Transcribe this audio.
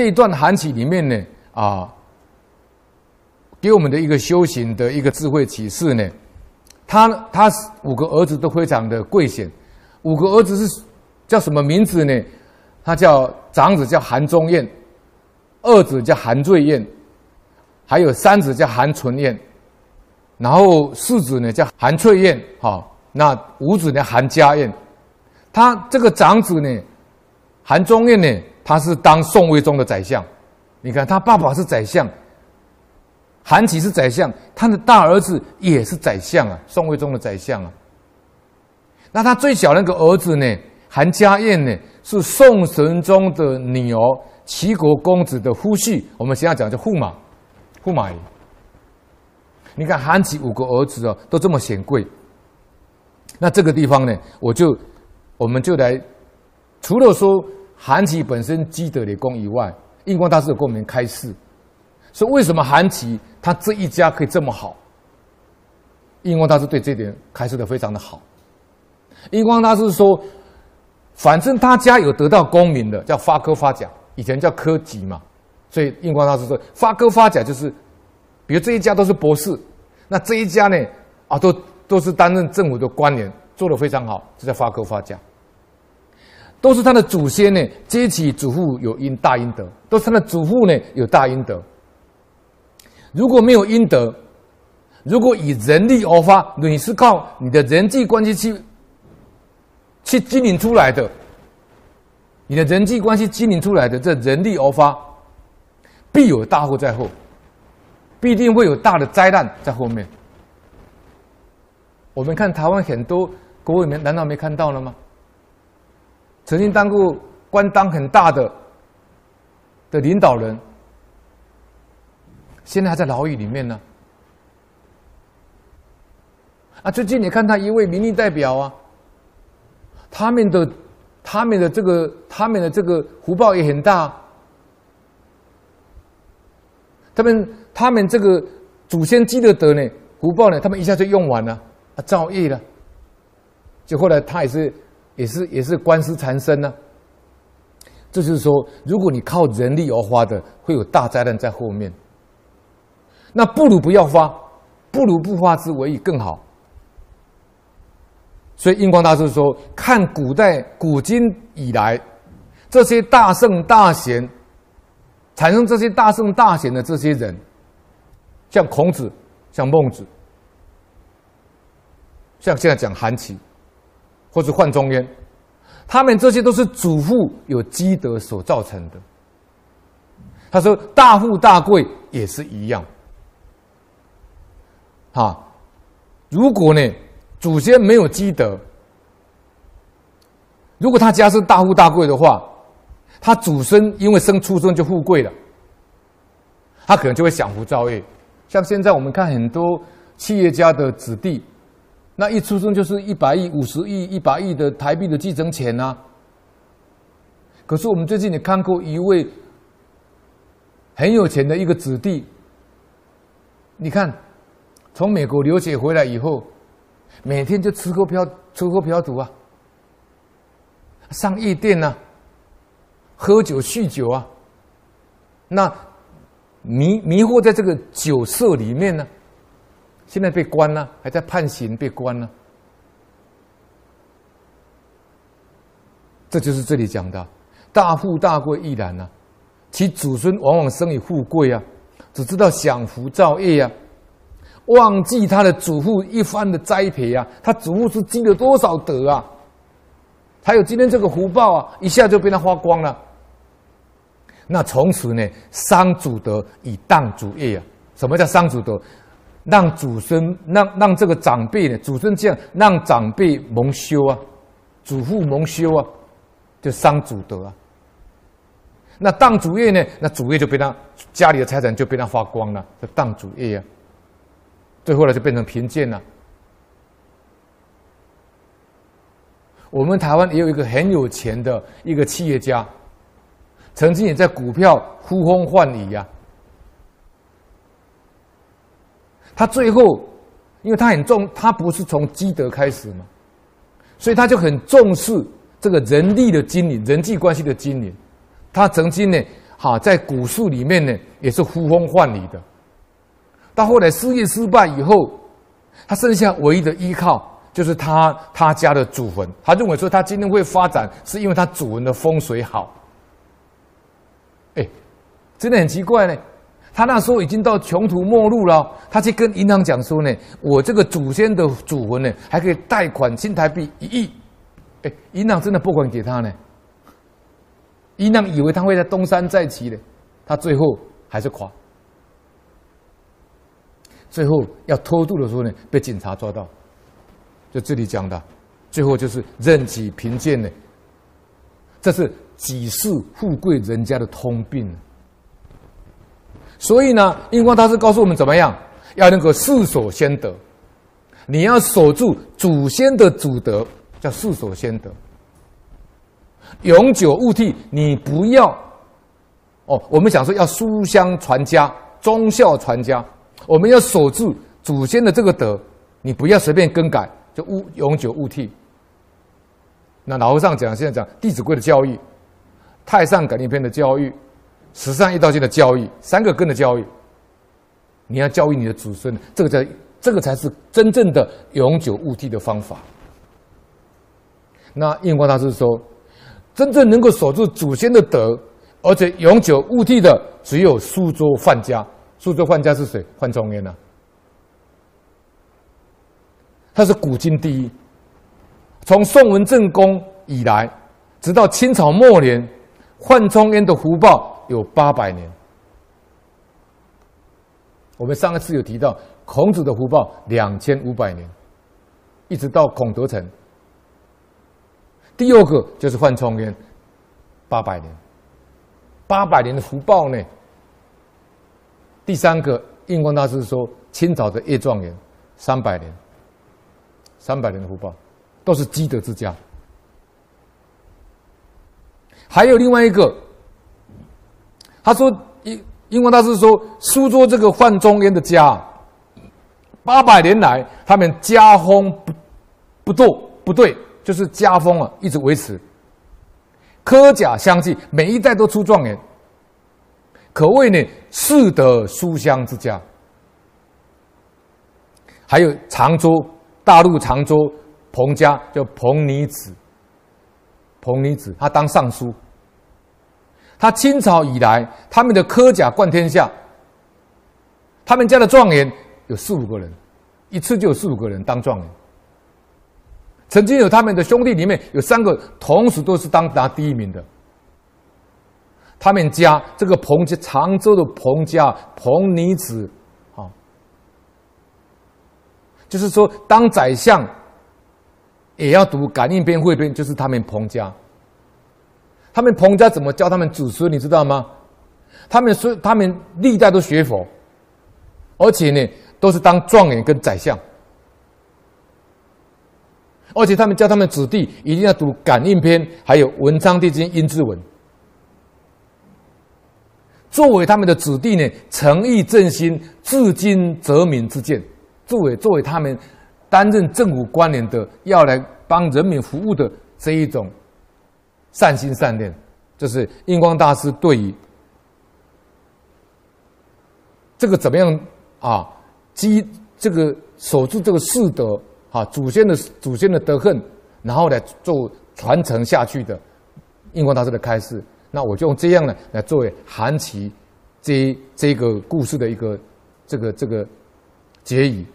这一段韩起里面呢，啊，给我们的一个修行的一个智慧启示呢，他他五个儿子都非常的贵显，五个儿子是叫什么名字呢？他叫长子叫韩忠彦，二子叫韩瑞彦，还有三子叫韩纯彦，然后四子呢叫韩翠彦，好，那五子呢韩家彦，他这个长子呢，韩忠彦呢。他是当宋徽宗的宰相，你看他爸爸是宰相，韩琦是宰相，他的大儿子也是宰相啊，宋徽宗的宰相啊。那他最小那个儿子呢，韩家彦呢，是宋神宗的女儿齐国公子的夫婿，我们现在讲叫驸马，驸马爷。你看韩琦五个儿子哦，都这么显贵。那这个地方呢，我就我们就来，除了说。韩琦本身积德的功以外，印光大师有给我们开示，说为什么韩琦他这一家可以这么好？印光大师对这点开示的非常的好。印光大师说，反正他家有得到功名的，叫发科发甲，以前叫科级嘛，所以印光大师说发科发甲就是，比如这一家都是博士，那这一家呢啊都都是担任政府的官员，做得非常好，这叫发科发甲。都是他的祖先呢，接起祖父有因大阴德，都是他的祖父呢有大阴德。如果没有阴德，如果以人力而发，你是靠你的人际关系去去经营出来的，你的人际关系经营出来的这人力而发，必有大祸在后，必定会有大的灾难在后面。我们看台湾很多国委员，难道没看到了吗？曾经当过官当很大的的领导人，现在还在牢狱里面呢。啊，最近你看他一位民意代表啊，他们的他们的这个他们的这个福报也很大，他们他们这个祖先积的德呢，福报呢，他们一下就用完了，啊，造业了，就后来他也是。也是也是官司缠身呢，这就是说，如果你靠人力而发的，会有大灾难在后面。那不如不要发，不如不发之为宜更好。所以印光大师说，看古代古今以来，这些大圣大贤，产生这些大圣大贤的这些人，像孔子，像孟子，像现在讲韩琦。或是范仲淹，他们这些都是祖父有积德所造成的。他说：“大富大贵也是一样。”哈，如果呢，祖先没有积德，如果他家是大富大贵的话，他祖孙因为生出生就富贵了，他可能就会享福造业。像现在我们看很多企业家的子弟。那一出生就是一百亿、五十亿、一百亿的台币的继承权啊！可是我们最近也看过一位很有钱的一个子弟，你看，从美国留学回来以后，每天就吃喝嫖吃喝嫖赌啊，上夜店啊，喝酒酗酒啊，那迷迷惑在这个酒色里面呢。现在被关了，还在判刑，被关了。这就是这里讲的大富大贵亦然啊，其祖孙往往生于富贵啊，只知道享福造业啊，忘记他的祖父一番的栽培啊，他祖父是积了多少德啊，还有今天这个福报啊，一下就被他花光了。那从此呢，伤祖德以当祖业啊。什么叫伤祖德？让祖孙让让这个长辈呢，祖孙这样让长辈蒙羞啊，祖父蒙羞啊，就伤祖德啊。那当主业呢，那主业就被他家里的财产就被他花光了，就当主业啊。最后呢就变成贫贱了。我们台湾也有一个很有钱的一个企业家，曾经也在股票呼风唤雨呀。他最后，因为他很重，他不是从积德开始嘛，所以他就很重视这个人力的经营、人际关系的经营。他曾经呢，哈，在古树里面呢，也是呼风唤雨的。到后来事业失败以后，他剩下唯一的依靠就是他他家的祖坟。他认为说他今天会发展，是因为他祖坟的风水好。哎，真的很奇怪呢。他那时候已经到穷途末路了，他去跟银行讲说呢，我这个祖先的祖坟呢，还可以贷款新台币一亿。哎，银行真的拨款给他呢。银行以为他会在东山再起的，他最后还是垮。最后要偷渡的时候呢，被警察抓到。就这里讲的，最后就是任其贫贱呢。这是几世富贵人家的通病。所以呢，印光大师告诉我们怎么样，要能够世所先得，你要守住祖先的祖德，叫世所先得。永久勿替，你不要哦。我们讲说要书香传家，忠孝传家，我们要守住祖先的这个德，你不要随便更改，就勿永久勿替。那老和尚讲，现在讲《弟子规》的教育，《太上感应篇》的教育，《十善一道经》的教育，三个根的教育，你要教育你的子孙，这个才这个才是真正的永久勿替的方法。那印光大师说。真正能够守住祖先的德，而且永久勿替的，只有苏州范家。苏州范家是谁？范仲淹呢。他是古今第一。从宋文正公以来，直到清朝末年，范仲淹的福报有八百年。我们上一次有提到，孔子的福报两千五百年，一直到孔德成。第二个就是范仲淹，八百年，八百年的福报呢。第三个印光大师说，清朝的叶状元，三百年，三百年的福报，都是积德之家。还有另外一个，他说印印光大师说，苏州这个范仲淹的家，八百年来他们家风不不堕不对。就是家风啊，一直维持，科甲相继，每一代都出状元，可谓呢世德书香之家。还有常州，大陆常州彭家叫彭尼子，彭尼子他当尚书，他清朝以来他们的科甲冠天下，他们家的状元有四五个人，一次就有四五个人当状元。曾经有他们的兄弟里面有三个同时都是当拿第一名的。他们家这个彭家，常州的彭家彭女子，啊，就是说当宰相也要读《感应篇》汇编，就是他们彭家。他们彭家怎么教他们子孙？你知道吗？他们说他们历代都学佛，而且呢都是当状元跟宰相。而且他们教他们子弟一定要读《感应篇》，还有《文昌帝君阴騭文》，作为他们的子弟呢，诚意正心、至今则民之见，作为作为他们担任政府官员的，要来帮人民服务的这一种善心善念，就是印光大师对于这个怎么样啊，积这个守住这个世德。啊，祖先的祖先的德行，然后来做传承下去的，印光大师的开示。那我就用这样呢来作为韩琦这这个故事的一个这个这个结语。